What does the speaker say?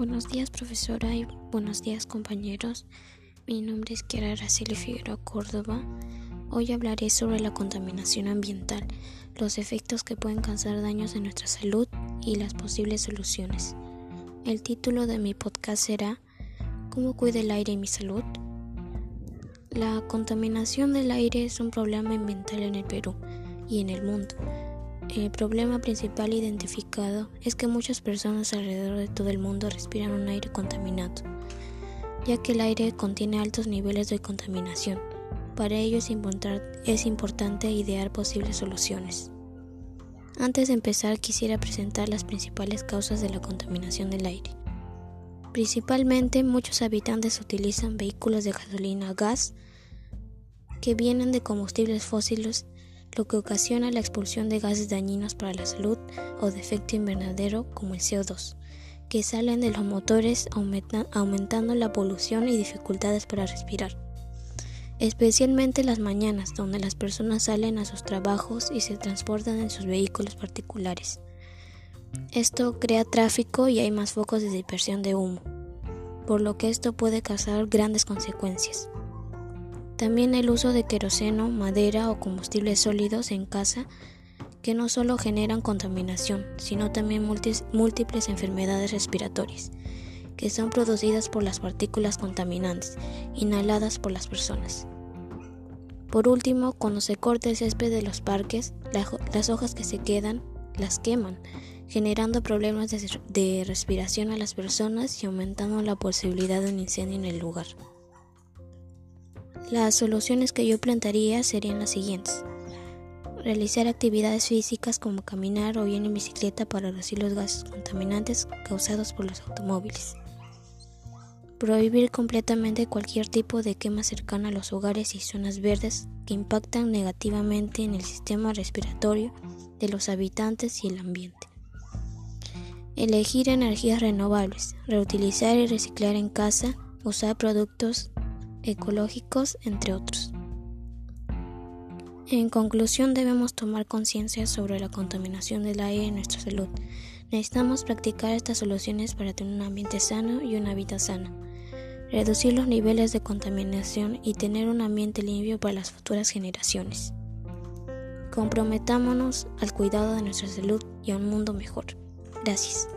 Buenos días profesora y buenos días compañeros. Mi nombre es Kiara Araceli Figueroa Córdoba. Hoy hablaré sobre la contaminación ambiental, los efectos que pueden causar daños en nuestra salud y las posibles soluciones. El título de mi podcast será ¿Cómo cuida el aire y mi salud? La contaminación del aire es un problema ambiental en el Perú y en el mundo el problema principal identificado es que muchas personas alrededor de todo el mundo respiran un aire contaminado, ya que el aire contiene altos niveles de contaminación. Para ello es, es importante idear posibles soluciones. Antes de empezar quisiera presentar las principales causas de la contaminación del aire. Principalmente muchos habitantes utilizan vehículos de gasolina gas que vienen de combustibles fósiles lo que ocasiona la expulsión de gases dañinos para la salud o de efecto invernadero como el CO2, que salen de los motores aumentando la polución y dificultades para respirar. Especialmente las mañanas, donde las personas salen a sus trabajos y se transportan en sus vehículos particulares. Esto crea tráfico y hay más focos de dispersión de humo, por lo que esto puede causar grandes consecuencias. También el uso de queroseno, madera o combustibles sólidos en casa que no solo generan contaminación, sino también múltiples enfermedades respiratorias, que son producidas por las partículas contaminantes inhaladas por las personas. Por último, cuando se corta el césped de los parques, las hojas que se quedan las queman, generando problemas de respiración a las personas y aumentando la posibilidad de un incendio en el lugar. Las soluciones que yo plantearía serían las siguientes. Realizar actividades físicas como caminar o ir en bicicleta para reducir los gases contaminantes causados por los automóviles. Prohibir completamente cualquier tipo de quema cercana a los hogares y zonas verdes que impactan negativamente en el sistema respiratorio de los habitantes y el ambiente. Elegir energías renovables, reutilizar y reciclar en casa, usar productos ecológicos, entre otros. En conclusión, debemos tomar conciencia sobre la contaminación del aire en nuestra salud. Necesitamos practicar estas soluciones para tener un ambiente sano y una vida sana, reducir los niveles de contaminación y tener un ambiente limpio para las futuras generaciones. Comprometámonos al cuidado de nuestra salud y a un mundo mejor. Gracias.